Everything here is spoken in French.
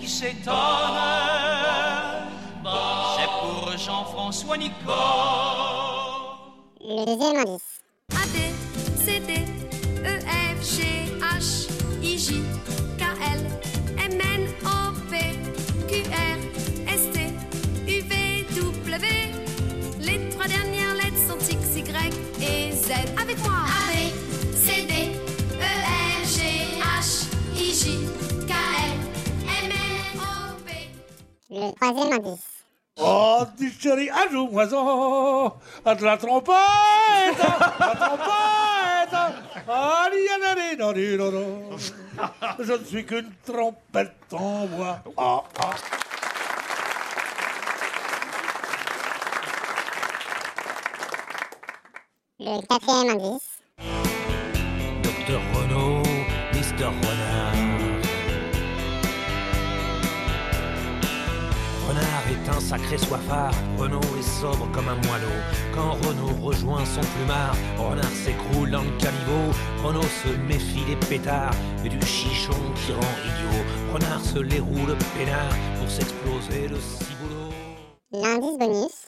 qui s'étonne, c'est pour Jean-François Nico. Le deuxième indice. Le troisième indice. Oh, dis chérie, ajoute-moi-en à de la trompette, la trompette. Allez, allez, allez. Je ne suis qu'une trompette en bois. Ah, ah. Le quatrième indice. Un sacré soifard, Renault est sobre comme un moineau. Quand Renault rejoint son plumard, Renard s'écroule dans le caniveau. Renault se méfie des pétards et du chichon qui rend idiot. Renard se les roule peinard pour s'exploser le ciboulot. L'indice bonus.